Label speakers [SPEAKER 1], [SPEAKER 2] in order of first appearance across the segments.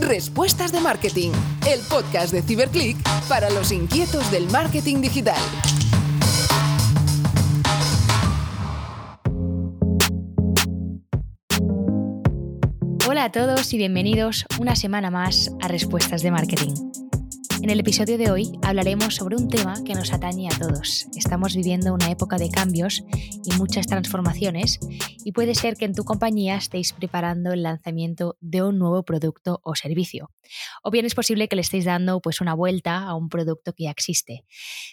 [SPEAKER 1] Respuestas de Marketing, el podcast de Ciberclick para los inquietos del marketing digital.
[SPEAKER 2] Hola a todos y bienvenidos una semana más a Respuestas de Marketing. En el episodio de hoy hablaremos sobre un tema que nos atañe a todos. Estamos viviendo una época de cambios y muchas transformaciones y puede ser que en tu compañía estéis preparando el lanzamiento de un nuevo producto o servicio. O bien es posible que le estéis dando pues una vuelta a un producto que ya existe.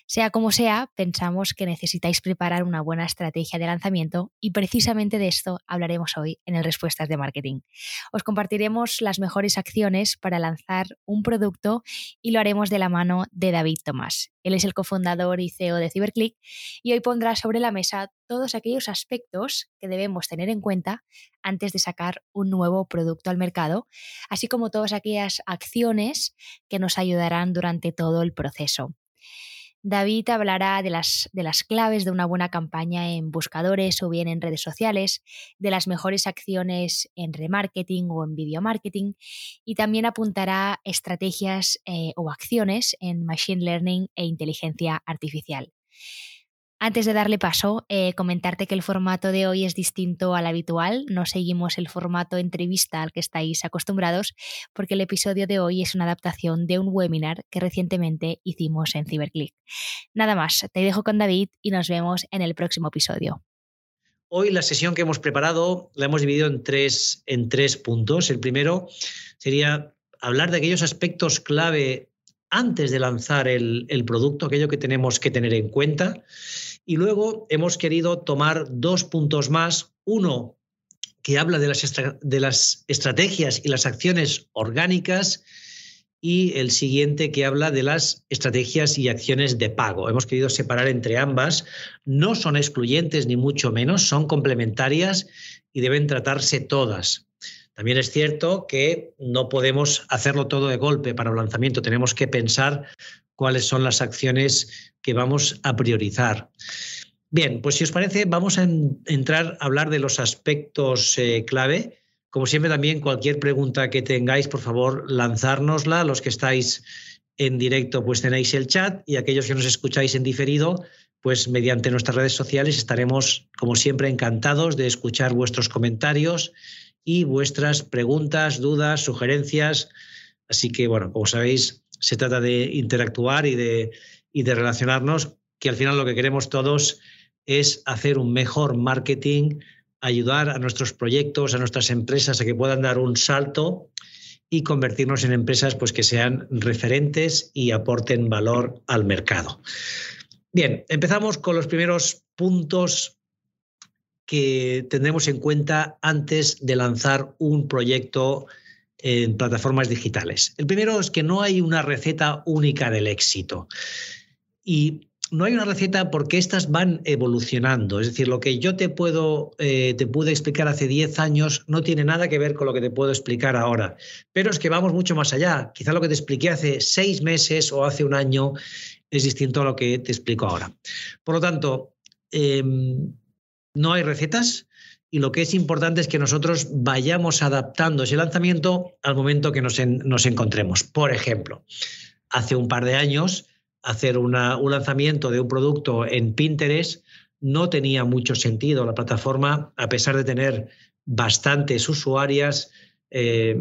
[SPEAKER 2] Sea como sea, pensamos que necesitáis preparar una buena estrategia de lanzamiento y precisamente de esto hablaremos hoy en el Respuestas de Marketing. Os compartiremos las mejores acciones para lanzar un producto y lo haremos de la mano de David Tomás. Él es el cofundador y CEO de CiberClick y hoy pondrá sobre la mesa todos aquellos aspectos que debemos tener en cuenta antes de sacar un nuevo producto al mercado, así como todas aquellas acciones que nos ayudarán durante todo el proceso. David hablará de las, de las claves de una buena campaña en buscadores o bien en redes sociales, de las mejores acciones en remarketing o en video marketing y también apuntará estrategias eh, o acciones en machine learning e inteligencia artificial. Antes de darle paso, eh, comentarte que el formato de hoy es distinto al habitual, no seguimos el formato entrevista al que estáis acostumbrados, porque el episodio de hoy es una adaptación de un webinar que recientemente hicimos en CiberClick. Nada más, te dejo con David y nos vemos en el próximo episodio.
[SPEAKER 3] Hoy la sesión que hemos preparado la hemos dividido en tres, en tres puntos. El primero sería hablar de aquellos aspectos clave antes de lanzar el, producto, aquello que tenemos que tener en cuenta. Y luego hemos querido tomar dos puntos más. Uno, que habla de las, estrategias y las acciones orgánicas y el siguiente que habla de las estrategias y acciones de pago. Hemos querido separar entre ambas. No son excluyentes ni mucho menos, son complementarias y deben tratarse todas. También es cierto que no podemos hacerlo todo de golpe para el lanzamiento, tenemos que pensar cuáles son las acciones que vamos a priorizar. Bien, pues si os parece, vamos a entrar a hablar de los aspectos eh, clave. Como siempre, también cualquier pregunta que tengáis, por favor, lanzárnosla. Los que estáis en directo, pues tenéis el chat y aquellos que nos escucháis en diferido, pues mediante nuestras redes sociales estaremos, como siempre, encantados de escuchar vuestros comentarios y vuestras preguntas, dudas, sugerencias. Así que, bueno, como sabéis, se trata de interactuar y de, y de relacionarnos, que al final lo que queremos todos es hacer un mejor marketing, ayudar a nuestros proyectos, a nuestras empresas a que puedan dar un salto y convertirnos en empresas pues, que sean referentes y aporten valor al mercado. Bien, empezamos con los primeros puntos que tendremos en cuenta antes de lanzar un proyecto en plataformas digitales. El primero es que no hay una receta única del éxito. Y no hay una receta porque estas van evolucionando. Es decir, lo que yo te puedo eh, te pude explicar hace 10 años no tiene nada que ver con lo que te puedo explicar ahora. Pero es que vamos mucho más allá. Quizá lo que te expliqué hace seis meses o hace un año es distinto a lo que te explico ahora. Por lo tanto, em, no hay recetas y lo que es importante es que nosotros vayamos adaptando ese lanzamiento al momento que nos, encontremos. Por ejemplo, hace un par de años, hacer un lanzamiento de un producto en Pinterest no tenía mucho sentido. La plataforma, a pesar de tener bastantes usuarias, eh,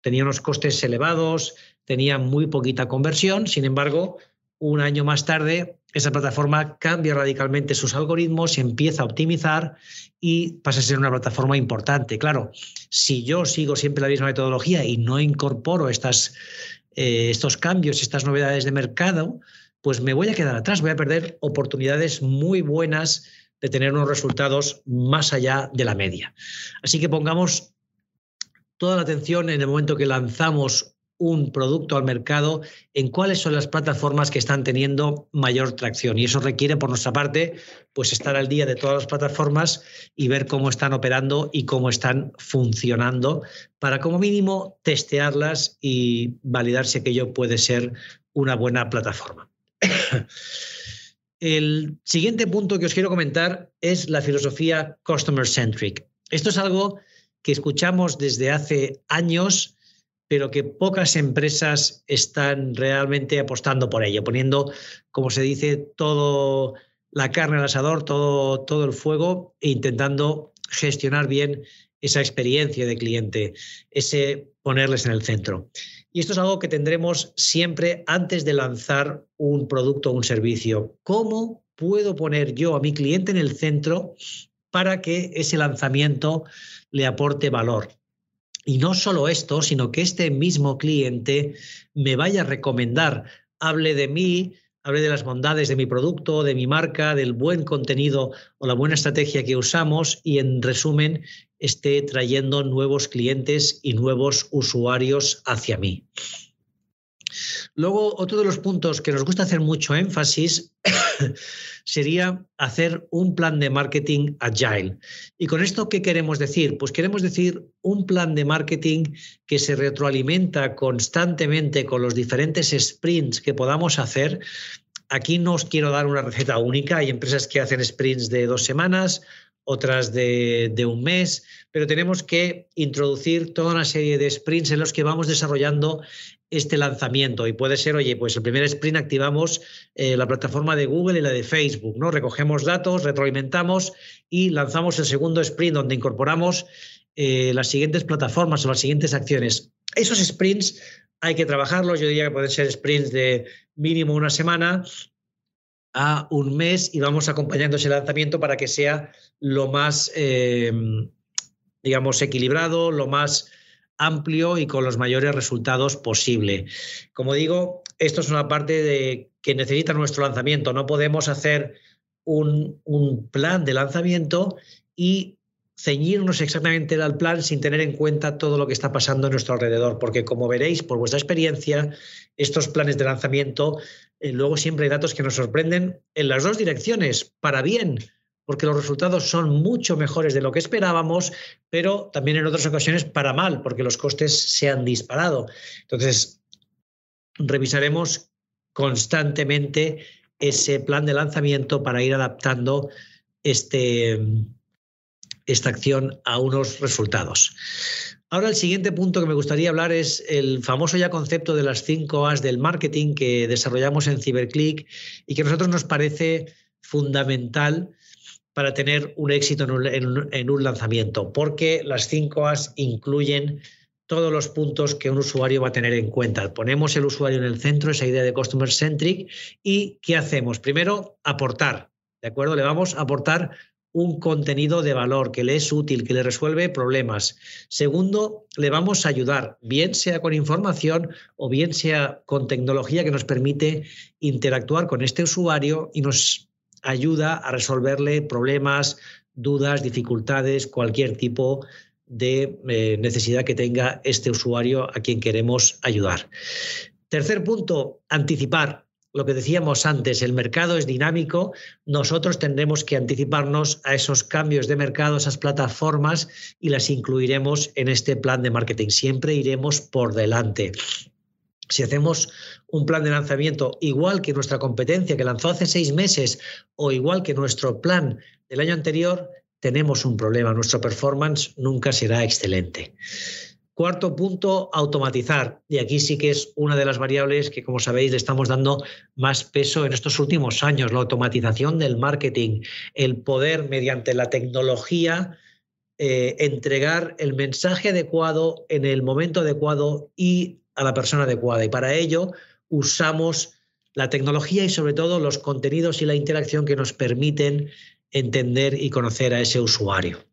[SPEAKER 3] tenía unos costes elevados, tenía muy poquita conversión. Sin embargo, un año más tarde, esa plataforma cambia radicalmente sus algoritmos, empieza a optimizar y pasa a ser una plataforma importante. Claro, si yo sigo siempre la misma metodología y no incorporo estas, eh, estos cambios, estas novedades de mercado, pues me voy a quedar atrás, voy a perder oportunidades muy buenas de tener unos resultados más allá de la media. Así que pongamos toda la atención en el momento que lanzamos un producto al mercado, en cuáles son las plataformas que están teniendo mayor tracción. Y eso requiere, por nuestra parte, pues estar al día de todas las plataformas y ver cómo están operando y cómo están funcionando para, como mínimo, testearlas y validar si aquello puede ser una buena plataforma. El siguiente punto que os quiero comentar es la filosofía customer centric. Esto es algo que escuchamos desde hace años pero que pocas empresas están realmente apostando por ello, poniendo, como se dice, todo la carne al asador, todo, todo el fuego e intentando gestionar bien esa experiencia de cliente, ese ponerles en el centro. Y esto es algo que tendremos siempre antes de lanzar un producto o un servicio. ¿Cómo puedo poner yo a mi cliente en el centro para que ese lanzamiento le aporte valor? Y no solo esto, sino que este mismo cliente me vaya a recomendar, hable de mí, hable de las bondades de mi producto, de mi marca, del buen contenido o la buena estrategia que usamos y en resumen esté trayendo nuevos clientes y nuevos usuarios hacia mí. Luego, otro de los puntos que nos gusta hacer mucho énfasis sería hacer un plan de marketing agile. ¿Y con esto qué queremos decir? Pues queremos decir un plan de marketing que se retroalimenta constantemente con los diferentes sprints que podamos hacer. Aquí no os quiero dar una receta única. Hay empresas que hacen sprints de dos semanas, otras de, de, un mes, pero tenemos que introducir toda una serie de sprints en los que vamos desarrollando este lanzamiento. Y puede ser, oye, pues el primer sprint activamos eh, la plataforma de Google y la de Facebook, ¿no? Recogemos datos, retroalimentamos y lanzamos el segundo sprint donde incorporamos eh, las siguientes plataformas o las siguientes acciones. Esos sprints hay que trabajarlos, yo diría que pueden ser sprints de mínimo una semana a un mes y vamos acompañando ese lanzamiento para que sea lo más, eh, digamos, equilibrado, lo más amplio y con los mayores resultados posible. Como digo, esto es una parte de que necesita nuestro lanzamiento. No podemos hacer un, plan de lanzamiento y ceñirnos exactamente al plan sin tener en cuenta todo lo que está pasando a nuestro alrededor, porque como veréis por vuestra experiencia, estos planes de lanzamiento, eh, luego siempre hay datos que nos sorprenden en las dos direcciones, para bien, porque los resultados son mucho mejores de lo que esperábamos, pero también en otras ocasiones para mal, porque los costes se han disparado. Entonces, revisaremos constantemente ese plan de lanzamiento para ir adaptando este, esta acción a unos resultados. Ahora el siguiente punto que me gustaría hablar es el famoso ya concepto de las cinco A's del marketing que desarrollamos en CiberClick y que a nosotros nos parece fundamental para tener un éxito en un, lanzamiento, porque las cinco As incluyen todos los puntos que un usuario va a tener en cuenta. Ponemos el usuario en el centro, esa idea de customer centric, y ¿qué hacemos? Primero, aportar, ¿de acuerdo? Le vamos a aportar un contenido de valor que le es útil, que le resuelve problemas. Segundo, le vamos a ayudar, bien sea con información o bien sea con tecnología que nos permite interactuar con este usuario y nos ayuda a resolverle problemas, dudas, dificultades, cualquier tipo de eh, necesidad que tenga este usuario a quien queremos ayudar. Tercer punto, anticipar. Lo que decíamos antes, el mercado es dinámico, nosotros tendremos que anticiparnos a esos cambios de mercado, esas plataformas y las incluiremos en este plan de marketing. Siempre iremos por delante. Si hacemos un plan de lanzamiento igual que nuestra competencia que lanzó hace seis meses o igual que nuestro plan del año anterior, tenemos un problema. Nuestro performance nunca será excelente. Cuarto punto, automatizar. Y aquí sí que es una de las variables que, como sabéis, le estamos dando más peso en estos últimos años, la automatización del marketing, el poder mediante la tecnología eh, entregar el mensaje adecuado en el momento adecuado y a la persona adecuada. Y para ello usamos la tecnología y sobre todo los contenidos y la interacción que nos permiten entender y conocer a ese usuario.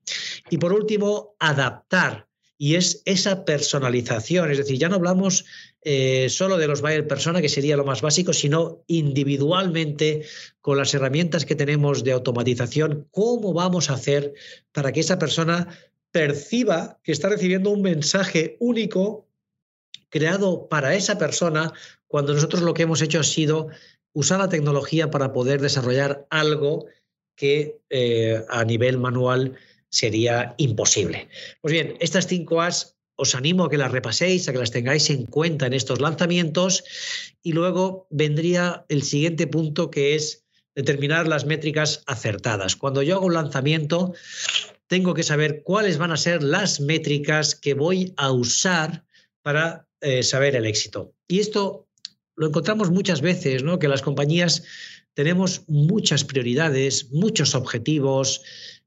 [SPEAKER 3] Y por último, adaptar. Y es esa personalización, es decir, ya no hablamos eh, solo de los buyer persona, que sería lo más básico, sino individualmente con las herramientas que tenemos de automatización, cómo vamos a hacer para que esa persona perciba que está recibiendo un mensaje único creado para esa persona cuando nosotros lo que hemos hecho ha sido usar la tecnología para poder desarrollar algo que eh, a nivel manual sería imposible. Pues bien, estas cinco As os animo a que las repaséis, a que las tengáis en cuenta en estos lanzamientos y luego vendría el siguiente punto que es determinar las métricas acertadas. Cuando yo hago un lanzamiento, tengo que saber cuáles van a ser las métricas que voy a usar para eh, saber el éxito. Y esto lo encontramos muchas veces, ¿no? Que las compañías tenemos muchas prioridades, muchos objetivos,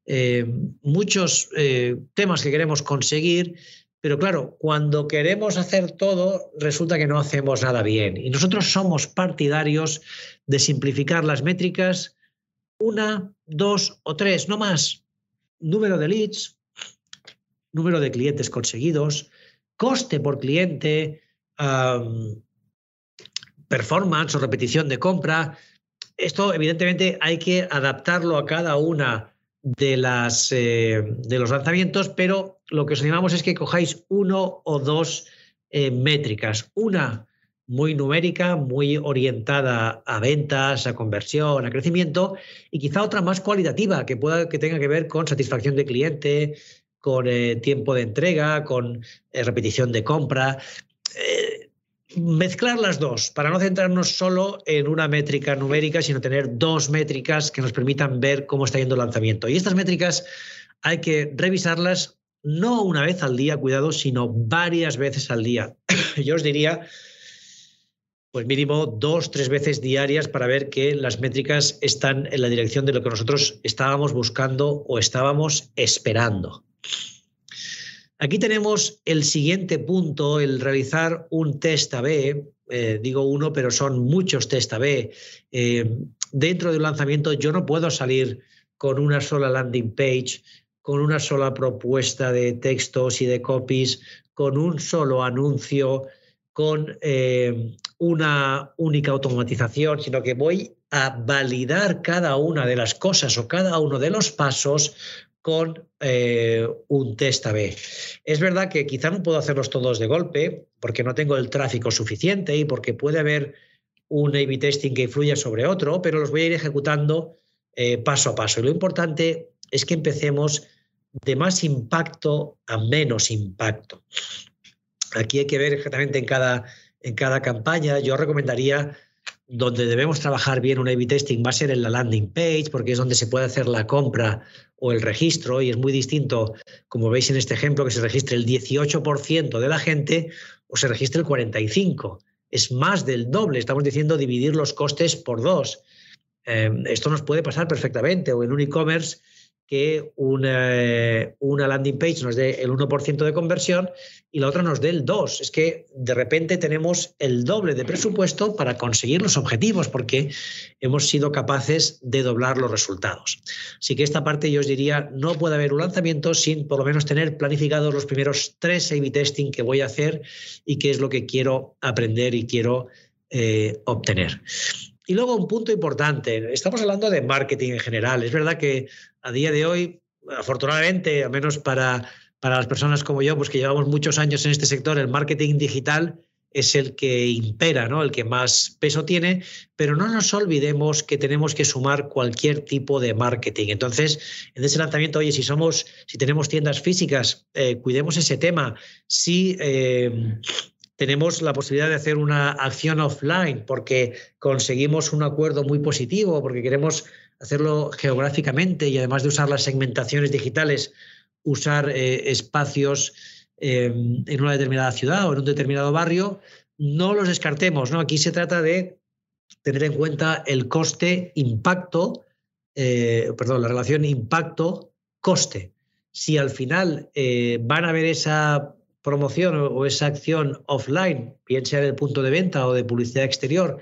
[SPEAKER 3] eh, muchos eh, temas que queremos conseguir, pero claro, cuando queremos hacer todo, resulta que no hacemos nada bien. Y nosotros somos partidarios de simplificar las métricas una, dos o tres, no más. Número de leads, número de clientes conseguidos, coste por cliente, performance o repetición de compra. Esto, evidentemente, hay que adaptarlo a cada una de, las, eh, de los lanzamientos, pero lo que os animamos es que cojáis uno o dos eh, métricas. Una muy numérica, muy orientada a ventas, a conversión, a crecimiento, y quizá otra más cualitativa, que, pueda, que tenga que ver con satisfacción de cliente, con eh, tiempo de entrega, con repetición de compra mezclar las dos para no centrarnos solo en una métrica numérica, sino tener dos métricas que nos permitan ver cómo está yendo el lanzamiento. Y estas métricas hay que revisarlas no una vez al día, cuidado, sino varias veces al día. Yo os diría, pues mínimo dos, tres veces diarias para ver que las métricas están en la dirección de lo que nosotros estábamos buscando o estábamos esperando. Aquí tenemos el siguiente punto, el realizar un test A-B. Eh, digo uno, pero son muchos test A-B. Eh, dentro de un lanzamiento yo no puedo salir con una sola landing page, con una sola propuesta de textos y de copies, con un solo anuncio, con eh, una única automatización, sino que voy a validar cada una de las cosas o cada uno de los pasos con eh, un test A-B. Es verdad que quizá no puedo hacerlos todos de golpe porque no tengo el tráfico suficiente y porque puede haber un A-B testing que influya sobre otro, pero los voy a ir ejecutando eh, paso a paso. Y lo importante es que empecemos de más impacto a menos impacto. Aquí hay que ver exactamente en cada, en cada campaña. Yo recomendaría donde debemos trabajar bien un A-B testing va a ser en la landing page, porque es donde se puede hacer la compra o el registro, y es muy distinto, como veis en este ejemplo, que se registre el 18% de la gente o se registre el 45%. Es más del doble, estamos diciendo dividir los costes por dos. Eh, esto nos puede pasar perfectamente, o en un e-commerce que una, una, landing page nos dé el 1% de conversión y la otra nos dé el 2%. Es que de repente tenemos el doble de presupuesto para conseguir los objetivos porque hemos sido capaces de doblar los resultados. Así que esta parte yo os diría, no puede haber un lanzamiento sin por lo menos tener planificados los primeros tres A-B testing que voy a hacer y qué es lo que quiero aprender y quiero eh, obtener. Y luego un punto importante, estamos hablando de marketing en general. Es verdad que a día de hoy, afortunadamente, al menos para, para las personas como yo, pues que llevamos muchos años en este sector, el marketing digital es el que impera, ¿no? el que más peso tiene, pero no nos olvidemos que tenemos que sumar cualquier tipo de marketing. Entonces, en ese lanzamiento, oye, si somos, si tenemos tiendas físicas, eh, cuidemos ese tema. Si eh, tenemos la posibilidad de hacer una acción offline porque conseguimos un acuerdo muy positivo, porque queremos hacerlo geográficamente y además de usar las segmentaciones digitales, usar eh, espacios eh, en una determinada ciudad o en un determinado barrio, no los descartemos. ¿no? Aquí se trata de tener en cuenta el coste-impacto, eh, perdón, la relación impacto-coste. Si al final van a ver esa promoción o esa acción offline, bien sea en el punto de venta o de publicidad exterior,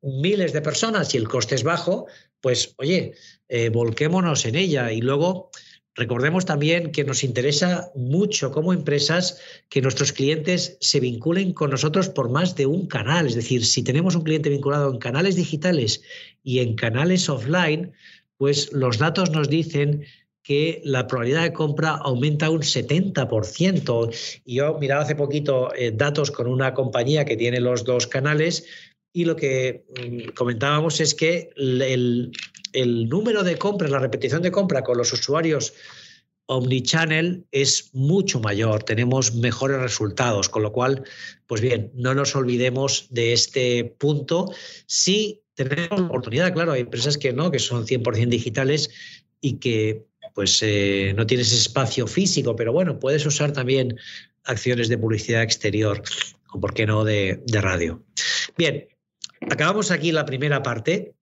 [SPEAKER 3] miles de personas y el coste es bajo, pues oye, eh, volquémonos en ella. Y luego recordemos también que nos interesa mucho como empresas que nuestros clientes se vinculen con nosotros por más de un canal. Es decir, si tenemos un cliente vinculado en canales digitales y en canales offline, pues los datos nos dicen que la probabilidad de compra aumenta un 70%. Y yo miraba hace poquito eh, datos con una compañía que tiene los dos canales y lo que mm, comentábamos es que el, el número de compras, la repetición de compra con los usuarios omnichannel es mucho mayor, tenemos mejores resultados, con lo cual, pues bien, no nos olvidemos de este punto. Sí tenemos oportunidad, claro, hay empresas que no, que son 100% digitales y que pues eh, no tienes espacio físico, pero bueno, puedes usar también acciones de publicidad exterior o, por qué no, de, de radio. Bien, acabamos aquí la primera parte.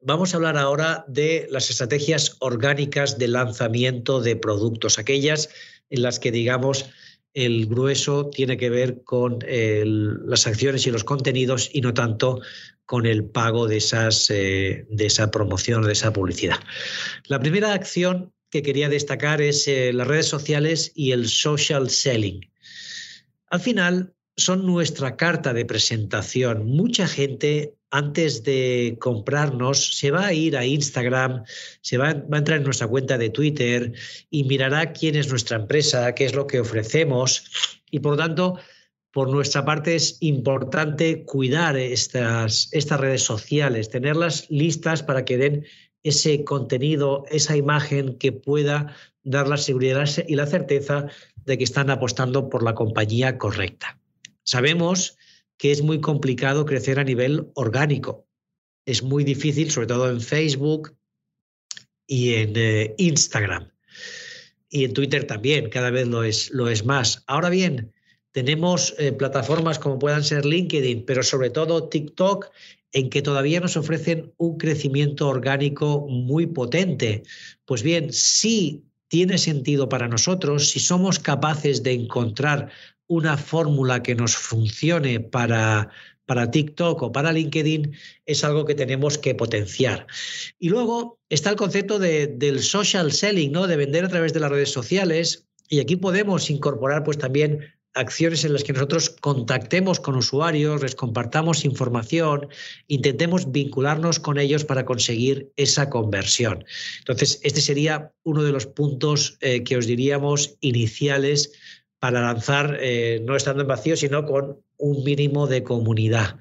[SPEAKER 3] Vamos a hablar ahora de las estrategias orgánicas de lanzamiento de productos, aquellas en las que, digamos, el grueso tiene que ver con las acciones y los contenidos y no tanto con el pago de, esas, eh, esa promoción de esa publicidad. La primera acción que quería destacar es eh, las redes sociales y el social selling. Al final, son nuestra carta de presentación. Mucha gente antes de comprarnos se va a ir a Instagram, se va, a entrar en nuestra cuenta de Twitter y mirará quién es nuestra empresa, qué es lo que ofrecemos y por lo tanto por nuestra parte es importante cuidar estas, estas redes sociales, tenerlas listas para que den ese contenido, esa imagen que pueda dar la seguridad y la certeza de que están apostando por la compañía correcta. Sabemos que es muy complicado crecer a nivel orgánico. Es muy difícil, sobre todo en Facebook y en eh, Instagram. Y en Twitter también, cada vez lo es, lo es más. Ahora bien, tenemos eh, plataformas como puedan ser LinkedIn, pero sobre todo TikTok, en que todavía nos ofrecen un crecimiento orgánico muy potente. Pues bien, si tiene sentido para nosotros, si somos capaces de encontrar una fórmula que nos funcione para, para TikTok o para LinkedIn, es algo que tenemos que potenciar. Y luego está el concepto de, del social selling, ¿no? de vender a través de las redes sociales. Y aquí podemos incorporar pues también acciones en las que nosotros contactemos con usuarios, les compartamos información, intentemos vincularnos con ellos para conseguir esa conversión. Entonces, este sería uno de los puntos eh, que os diríamos iniciales para lanzar, eh, no estando en vacío, sino con un mínimo de comunidad.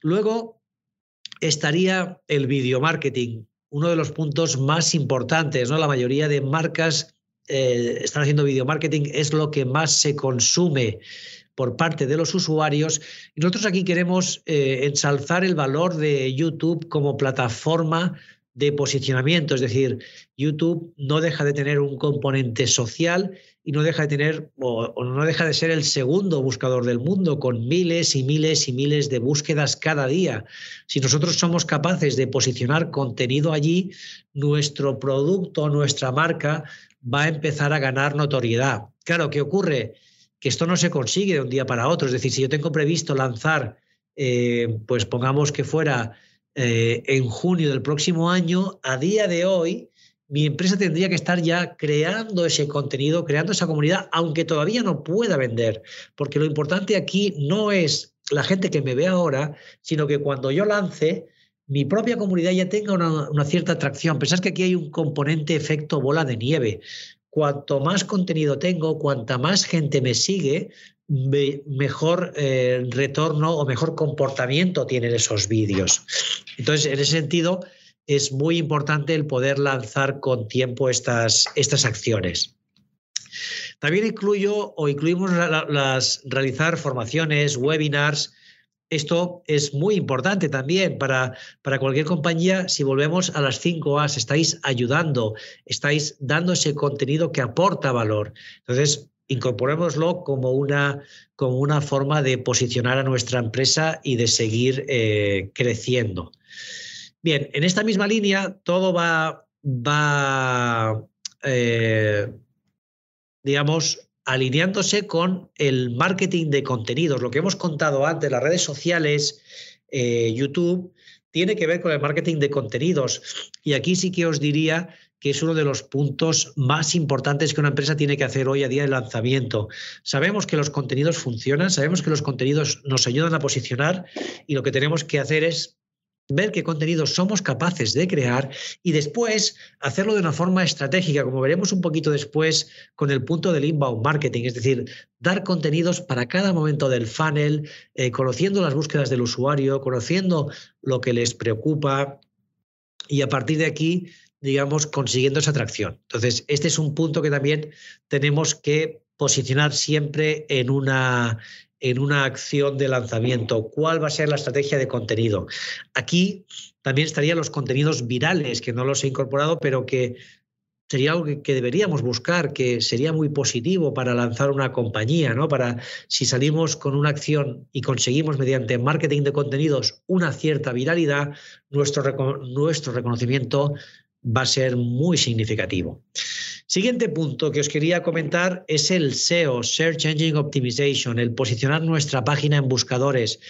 [SPEAKER 3] Luego estaría el video marketing, uno de los puntos más importantes. ¿no? La mayoría de marcas eh, están haciendo video marketing, es lo que más se consume por parte de los usuarios. Y nosotros aquí queremos eh, ensalzar el valor de YouTube como plataforma de posicionamiento, es decir, YouTube no deja de tener un componente social y no deja de tener o, no deja de ser el segundo buscador del mundo con miles y miles y miles de búsquedas cada día. Si nosotros somos capaces de posicionar contenido allí, nuestro producto, nuestra marca va a empezar a ganar notoriedad. Claro, ¿qué ocurre? Que esto no se consigue de un día para otro. Es decir, si yo tengo previsto lanzar, eh, pues pongamos que fuera eh, en junio del próximo año, a día de hoy, mi empresa tendría que estar ya creando ese contenido, creando esa comunidad, aunque todavía no pueda vender, porque lo importante aquí no es la gente que me ve ahora, sino que cuando yo lance, mi propia comunidad ya tenga una, cierta atracción. Pensad que aquí hay un componente efecto bola de nieve. Cuanto más contenido tengo, cuanta más gente me sigue, mejor eh, retorno o mejor comportamiento tienen esos vídeos. Entonces, en ese sentido, es muy importante el poder lanzar con tiempo estas, estas acciones. También incluyo o incluimos las, realizar formaciones, webinars. Esto es muy importante también para, para cualquier compañía. Si volvemos a las 5 A's, estáis ayudando, estáis dando ese contenido que aporta valor. Entonces, incorporémoslo como una, como una forma de posicionar a nuestra empresa y de seguir eh, creciendo. Bien, en esta misma línea todo va, va eh, digamos, alineándose con el marketing de contenidos. Lo que hemos contado antes, las redes sociales, eh, YouTube, tiene que ver con el marketing de contenidos. Y aquí sí que os diría que es uno de los puntos más importantes que una empresa tiene que hacer hoy a día de lanzamiento. Sabemos que los contenidos funcionan, sabemos que los contenidos nos ayudan a posicionar y lo que tenemos que hacer es ver qué contenidos somos capaces de crear y después hacerlo de una forma estratégica, como veremos un poquito después con el punto del inbound marketing, es decir, dar contenidos para cada momento del funnel, eh, conociendo las búsquedas del usuario, conociendo lo que les preocupa y a partir de aquí digamos, consiguiendo esa atracción. Entonces, este es un punto que también tenemos que posicionar siempre en una, en una acción de lanzamiento. ¿Cuál va a ser la estrategia de contenido? Aquí también estarían los contenidos virales, que no los he incorporado, pero que sería algo que, deberíamos buscar, que sería muy positivo para lanzar una compañía, ¿no? Para si salimos con una acción y conseguimos mediante marketing de contenidos una cierta viralidad, nuestro, nuestro reconocimiento va a ser muy significativo. Siguiente punto que os quería comentar es el SEO, Search Engine Optimization, el posicionar nuestra página en buscadores.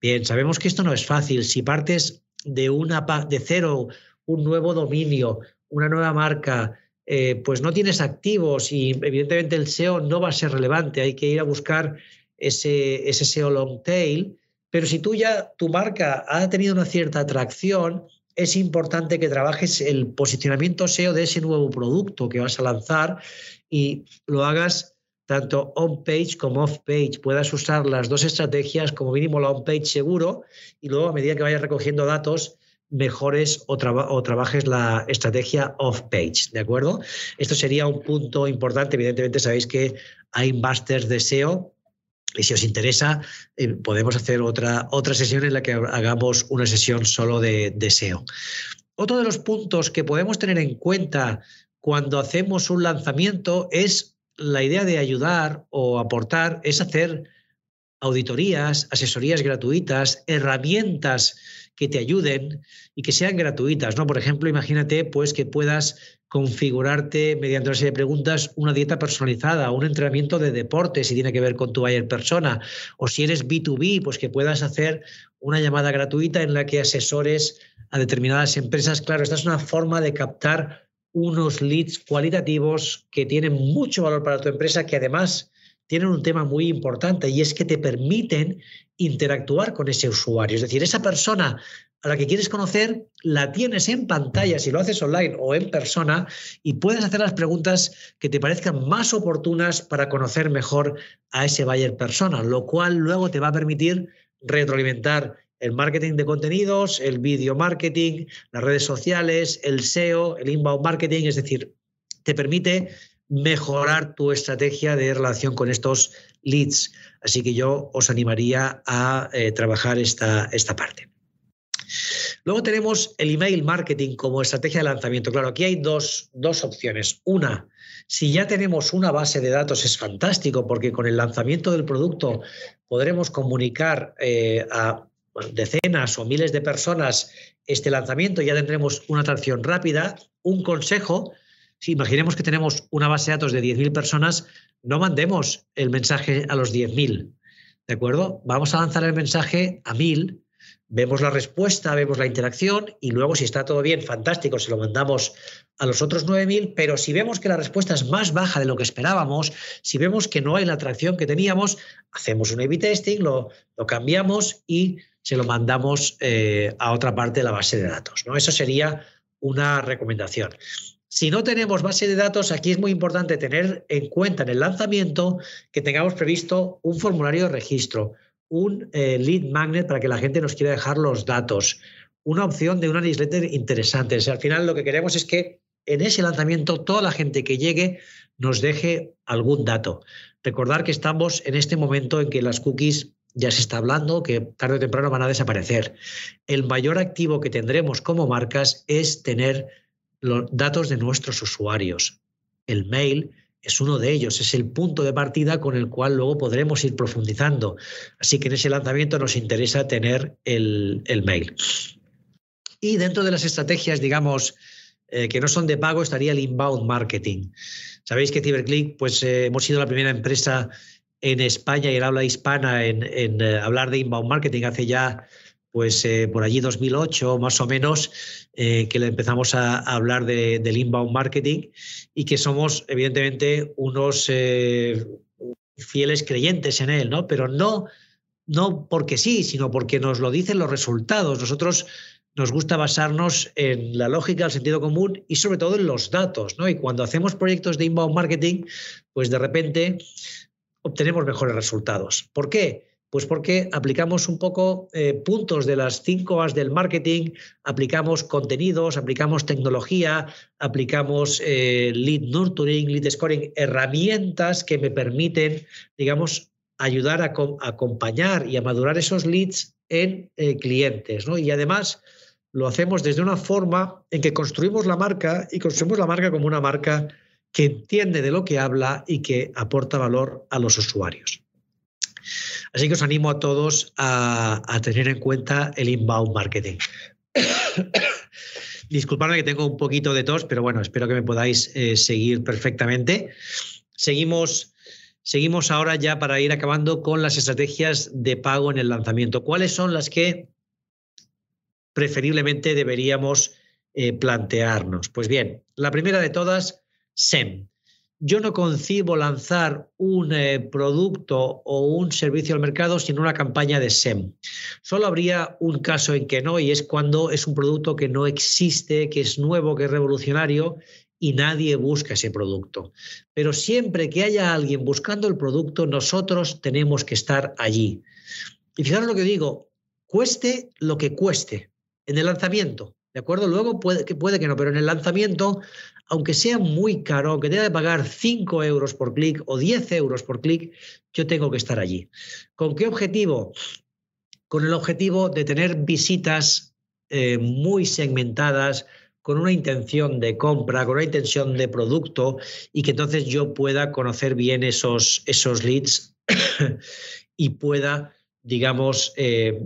[SPEAKER 3] Bien, sabemos que esto no es fácil. Si partes de, una, de cero, un nuevo dominio, una nueva marca, eh, pues no tienes activos y evidentemente el SEO no va a ser relevante, hay que ir a buscar ese, ese SEO long tail, pero si tú ya, tu marca ha tenido una cierta atracción, es importante que trabajes el posicionamiento SEO de ese nuevo producto que vas a lanzar y lo hagas tanto on-page como off-page. Puedas usar las dos estrategias, como mínimo la on-page seguro, y luego a medida que vayas recogiendo datos, mejores o, trabajes la estrategia off-page, ¿de acuerdo? Esto sería un punto importante. Evidentemente sabéis que hay masters de SEO y si os interesa, eh, podemos hacer otra, otra sesión en la que hagamos una sesión solo de, de SEO. Otro de los puntos que podemos tener en cuenta cuando hacemos un lanzamiento es la idea de ayudar o aportar, es hacer auditorías, asesorías gratuitas, herramientas que te ayuden y que sean gratuitas, ¿no? Por ejemplo, imagínate pues que puedas configurarte mediante una serie de preguntas una dieta personalizada, un entrenamiento de deporte si tiene que ver con tu buyer persona, o si eres B2B, pues que puedas hacer una llamada gratuita en la que asesores a determinadas empresas. Claro, esta es una forma de captar unos leads cualitativos que tienen mucho valor para tu empresa, que además tienen un tema muy importante y es que te permiten interactuar con ese usuario. Es decir, esa persona a la que quieres conocer la tienes en pantalla si lo haces online o en persona y puedes hacer las preguntas que te parezcan más oportunas para conocer mejor a ese buyer persona, lo cual luego te va a permitir retroalimentar el marketing de contenidos, el video marketing, las redes sociales, el SEO, el inbound marketing, es decir, te permite mejorar tu estrategia de relación con estos leads. Así que yo os animaría a eh, trabajar esta, esta parte. Luego tenemos el email marketing como estrategia de lanzamiento. Claro, aquí hay dos, dos, opciones. Una, si ya tenemos una base de datos es fantástico porque con el lanzamiento del producto podremos comunicar eh, a decenas o miles de personas este lanzamiento, ya tendremos una atracción rápida. Un consejo, si imaginemos que tenemos una base de datos de 10.000 personas, no mandemos el mensaje a los 10.000. ¿De acuerdo? Vamos a lanzar el mensaje a 1.000, vemos la respuesta, vemos la interacción y luego si está todo bien, fantástico, se lo mandamos a los otros 9.000, pero si vemos que la respuesta es más baja de lo que esperábamos, si vemos que no hay la atracción que teníamos, hacemos un A-B testing, lo, cambiamos y se lo mandamos eh, a otra parte de la base de datos. ¿no? Eso sería una recomendación. Si no tenemos base de datos, aquí es muy importante tener en cuenta en el lanzamiento que tengamos previsto un formulario de registro, un eh, lead magnet para que la gente nos quiera dejar los datos, una opción de una newsletter interesante. al final lo que queremos es que en ese lanzamiento toda la gente que llegue nos deje algún dato. Recordar que estamos en este momento en que las cookies ya se está hablando que tarde o temprano van a desaparecer. El mayor activo que tendremos como marcas es tener los datos de nuestros usuarios. El mail es uno de ellos, es el punto de partida con el cual luego podremos ir profundizando. Así que en ese lanzamiento nos interesa tener el, mail. Y dentro de las estrategias, digamos, eh, que no son de pago, estaría el inbound marketing. Sabéis que CiberClick, pues eh, hemos sido la primera empresa en España y en habla hispana en, eh, hablar de inbound marketing hace ya pues eh, por allí 2008 más o menos, eh, que le empezamos a, hablar de, del inbound marketing y que somos evidentemente unos eh, fieles creyentes en él, ¿no? Pero no, no porque sí, sino porque nos lo dicen los resultados. Nosotros nos gusta basarnos en la lógica, el sentido común y sobre todo en los datos, ¿no? Y cuando hacemos proyectos de inbound marketing, pues de repente obtenemos mejores resultados. ¿Por qué? Pues porque aplicamos un poco eh, puntos de las cinco A's del marketing, aplicamos contenidos, aplicamos tecnología, aplicamos eh, lead nurturing, lead scoring, herramientas que me permiten, digamos, ayudar a, acompañar y a madurar esos leads en eh, clientes. Y además, lo hacemos desde una forma en que construimos la marca y construimos la marca como una marca que entiende de lo que habla y que aporta valor a los usuarios. Así que os animo a todos a, tener en cuenta el inbound marketing. Disculpadme que tengo un poquito de tos, pero bueno, espero que me podáis eh, seguir perfectamente. Seguimos, seguimos ahora ya para ir acabando con las estrategias de pago en el lanzamiento. ¿Cuáles son las que preferiblemente deberíamos eh, plantearnos? Pues bien, la primera de todas, SEM. Yo no concibo lanzar un eh, producto o un servicio al mercado sin una campaña de SEM. Solo habría un caso en que no, y es cuando es un producto que no existe, que es nuevo, que es revolucionario y nadie busca ese producto. Pero siempre que haya alguien buscando el producto, nosotros tenemos que estar allí. Y fijaros lo que digo, cueste lo que cueste en el lanzamiento. ¿De acuerdo? Luego puede que, puede que no, pero en el lanzamiento, aunque sea muy caro, aunque tenga que pagar 5 euros por clic o 10 euros por clic, yo tengo que estar allí. ¿Con qué objetivo? Con el objetivo de tener visitas eh, muy segmentadas, con una intención de compra, con una intención de producto y que entonces yo pueda conocer bien esos, esos leads y pueda, digamos, eh,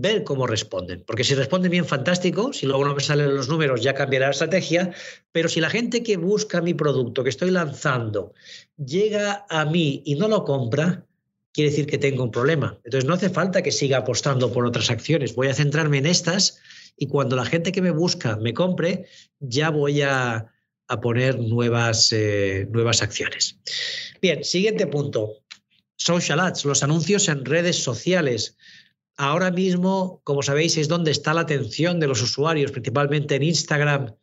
[SPEAKER 3] ver cómo responden. Porque si responden bien, fantástico. Si luego no me salen los números, ya cambiará la estrategia. Pero si la gente que busca mi producto que estoy lanzando llega a mí y no lo compra, quiere decir que tengo un problema. Entonces no hace falta que siga apostando por otras acciones. Voy a centrarme en estas y cuando la gente que me busca me compre, ya voy a, poner nuevas, eh, nuevas acciones. Bien, siguiente punto. Social ads, los anuncios en redes sociales ahora mismo, como sabéis, es donde está la atención de los usuarios, principalmente en Instagram,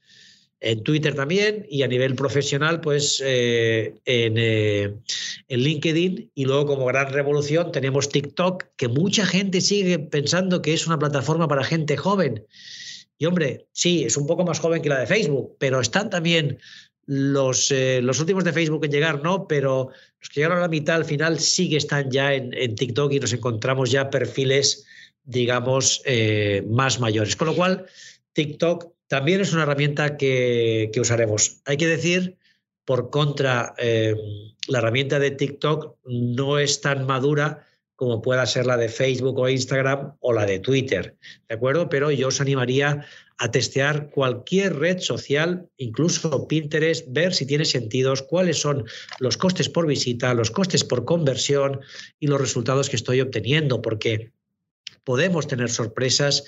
[SPEAKER 3] en Twitter también y a nivel profesional, pues eh, eh, en, LinkedIn. Y luego, como gran revolución, tenemos TikTok, que mucha gente sigue pensando que es una plataforma para gente joven. Y hombre, sí, es un poco más joven que la de Facebook, pero están también los, eh, los últimos de Facebook en llegar, no, pero los que llegaron a la mitad al final sí que están ya en, TikTok y nos encontramos ya perfiles, digamos, eh, más mayores. Con lo cual, TikTok también es una herramienta que, usaremos. Hay que decir, por contra, eh, la herramienta de TikTok no es tan madura como pueda ser la de Facebook o Instagram o la de Twitter, ¿de acuerdo? Pero yo os animaría a testear cualquier red social, incluso Pinterest, ver si tiene sentidos, cuáles son los costes por visita, los costes por conversión y los resultados que estoy obteniendo, porque podemos tener sorpresas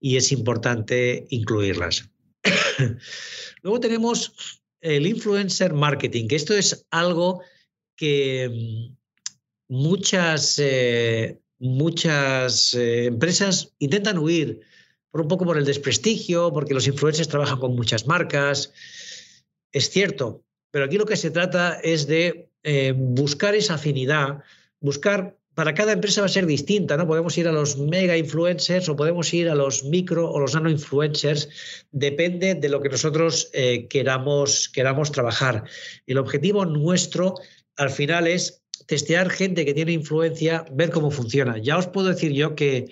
[SPEAKER 3] y es importante incluirlas. Luego tenemos el influencer marketing, que esto es algo que mm, muchas, eh, muchas eh, empresas intentan huir un poco por el desprestigio, porque los influencers trabajan con muchas marcas. Es cierto, pero aquí lo que se trata es de eh, buscar esa afinidad, buscar, para cada empresa va a ser distinta, ¿no? Podemos ir a los mega influencers o podemos ir a los micro o los nano influencers, depende de lo que nosotros eh, queramos, queramos trabajar. El objetivo nuestro al final es testear gente que tiene influencia, ver cómo funciona. Ya os puedo decir yo que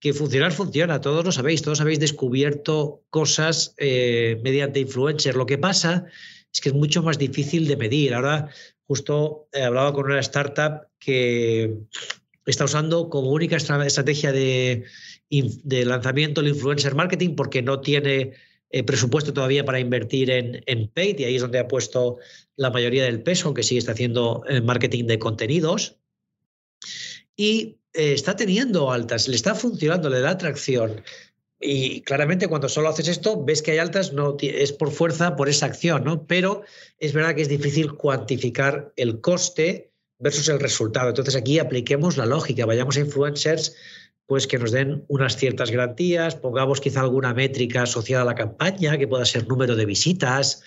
[SPEAKER 3] que funcionar funciona, todos lo sabéis, todos habéis descubierto cosas eh, mediante influencers. Lo que pasa es que es mucho más difícil de medir. Ahora justo he hablaba con una startup que está usando como única estrategia de, lanzamiento el influencer marketing porque no tiene eh, presupuesto todavía para invertir en, paid y ahí es donde ha puesto la mayoría del peso, aunque sigue está haciendo eh, marketing de contenidos. Y eh, está teniendo altas, le está funcionando, le da atracción. Y claramente cuando solo haces esto, ves que hay altas, no es por fuerza, por esa acción, ¿no? Pero es verdad que es difícil cuantificar el coste versus el resultado. Entonces aquí apliquemos la lógica, vayamos a influencers pues que nos den unas ciertas garantías, pongamos quizá alguna métrica asociada a la campaña, que pueda ser número de visitas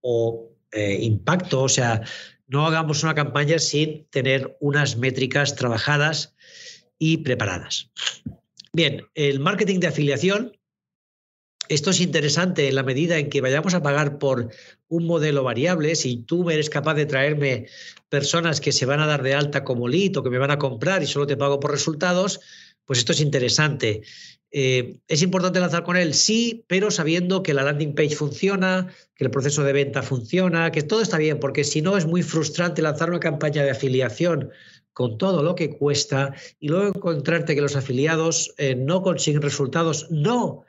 [SPEAKER 3] o eh, impacto, o sea, no hagamos una campaña sin tener unas métricas trabajadas y preparadas. Bien, el marketing de afiliación. Esto es interesante en la medida en que vayamos a pagar por un modelo variable. Si tú eres capaz de traerme personas que se van a dar de alta como lead o que me van a comprar y solo te pago por resultados, pues esto es interesante. Eh, ¿Es importante lanzar con él? Sí, pero sabiendo que la landing page funciona, que el proceso de venta funciona, que todo está bien, porque si no es muy frustrante lanzar una campaña de afiliación con todo lo que cuesta y luego encontrarte que los afiliados eh, no consiguen resultados, no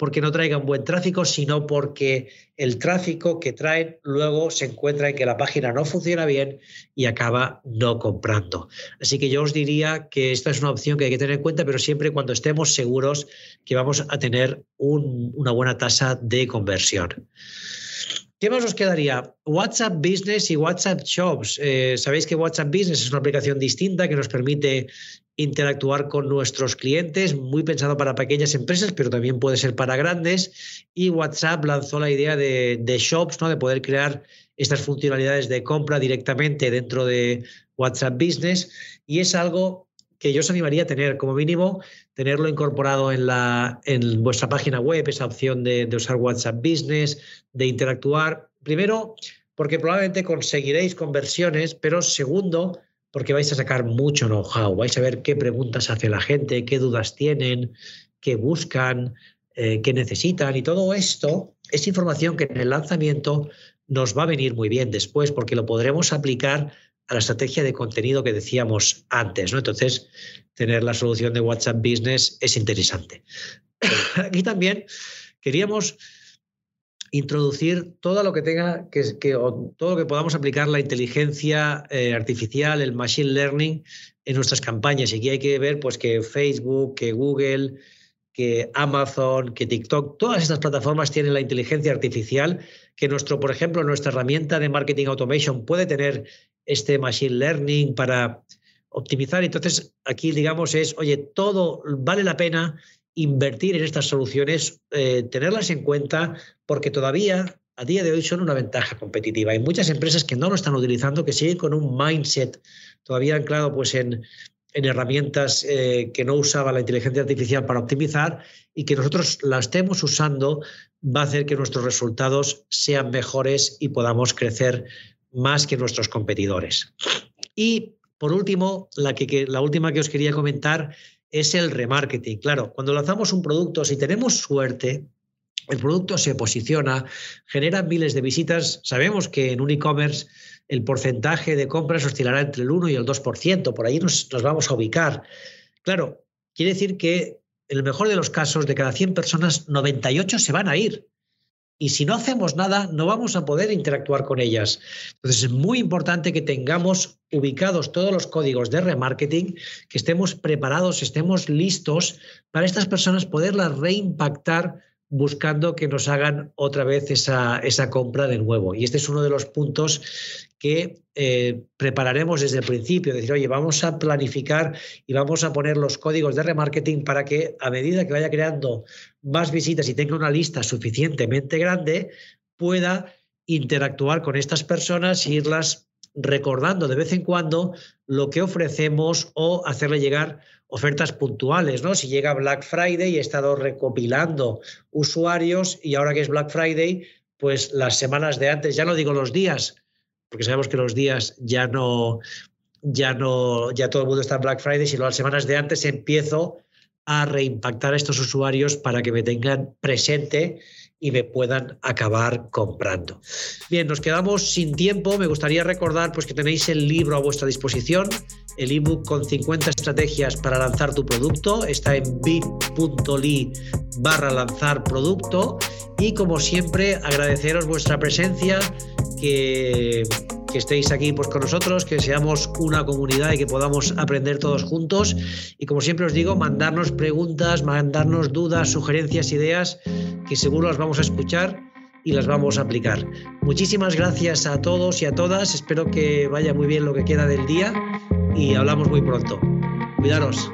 [SPEAKER 3] porque no traigan buen tráfico, sino porque el tráfico que traen luego se encuentra en que la página no funciona bien y acaba no comprando. Así que yo os diría que esta es una opción que hay que tener en cuenta, pero siempre cuando estemos seguros que vamos a tener una buena tasa de conversión. ¿Qué más os quedaría? WhatsApp Business y WhatsApp Shops. Eh, Sabéis que WhatsApp Business es una aplicación distinta que nos permite interactuar con nuestros clientes, muy pensado para pequeñas empresas, pero también puede ser para grandes. Y WhatsApp lanzó la idea de, de Shops, ¿no? de poder crear estas funcionalidades de compra directamente dentro de WhatsApp Business. Y es algo que yo os animaría a tener, como mínimo, tenerlo incorporado en, la, en vuestra página web, esa opción de, usar WhatsApp Business, de interactuar. Primero, porque probablemente conseguiréis conversiones, pero segundo, porque vais a sacar mucho know-how, vais a ver qué preguntas hace la gente, qué dudas tienen, qué buscan, eh, qué necesitan y todo esto es información que en el lanzamiento nos va a venir muy bien después porque lo podremos aplicar a la estrategia de contenido que decíamos antes. Entonces, tener la solución de WhatsApp Business es interesante. Aquí también queríamos introducir todo lo que tenga que, todo lo que podamos aplicar la inteligencia eh, artificial, el machine learning en nuestras campañas. Y aquí hay que ver pues que Facebook, que Google, que Amazon, que TikTok, todas estas plataformas tienen la inteligencia artificial que nuestro, por ejemplo, nuestra herramienta de marketing automation puede tener este machine learning para optimizar. Entonces, aquí, digamos, es, oye, todo vale la pena invertir en estas soluciones, eh, tenerlas en cuenta, porque todavía a día de hoy son una ventaja competitiva. Hay muchas empresas que no lo están utilizando, que siguen con un mindset todavía anclado pues, en, en herramientas eh, que no usaba la inteligencia artificial para optimizar y que nosotros la estemos usando va a hacer que nuestros resultados sean mejores y podamos crecer más que nuestros competidores. Y por último, la última que os quería comentar es el remarketing. Claro, cuando lanzamos un producto, si tenemos suerte, el producto se posiciona, genera miles de visitas. Sabemos que en un e-commerce el porcentaje de compras oscilará entre el 1 y el 2%, por ahí nos, vamos a ubicar. Claro, quiere decir que en el mejor de los casos, de cada 100 personas, 98 se van a ir y si no hacemos nada, no vamos a poder interactuar con ellas. Entonces es muy importante que tengamos ubicados todos los códigos de remarketing, que estemos preparados, estemos listos para estas personas poderlas reimpactar buscando que nos hagan otra vez esa, esa compra de nuevo. Y este es uno de los puntos que eh, prepararemos desde el principio, decir, oye, vamos a planificar y vamos a poner los códigos de remarketing para que a medida que vaya creando más visitas y tenga una lista suficientemente grande, pueda interactuar con estas personas e irlas recordando de vez en cuando lo que ofrecemos o hacerle llegar ofertas puntuales, ¿no? Si llega Black Friday y he estado recopilando usuarios y ahora que es Black Friday, pues las semanas de antes, ya no digo los días, porque sabemos que los días ya no, ya no, ya todo el mundo está en Black Friday, sino las semanas de antes empiezo a reimpactar a estos usuarios para que me tengan presente y me puedan acabar comprando. Bien, nos quedamos sin tiempo. Me gustaría recordar pues, que tenéis el libro a vuestra disposición, el ebook con 50 estrategias para lanzar tu producto. Está en bit.ly barra lanzar producto. Y como siempre, agradeceros vuestra presencia, que que estéis aquí pues, con nosotros, que seamos una comunidad y que podamos aprender todos juntos. Y como siempre os digo, mandarnos preguntas, mandarnos dudas, sugerencias, ideas, que seguro las vamos a escuchar y las vamos a aplicar. Muchísimas gracias a todos y a todas. Espero que vaya muy bien lo que queda del día y hablamos muy pronto. Cuidaros.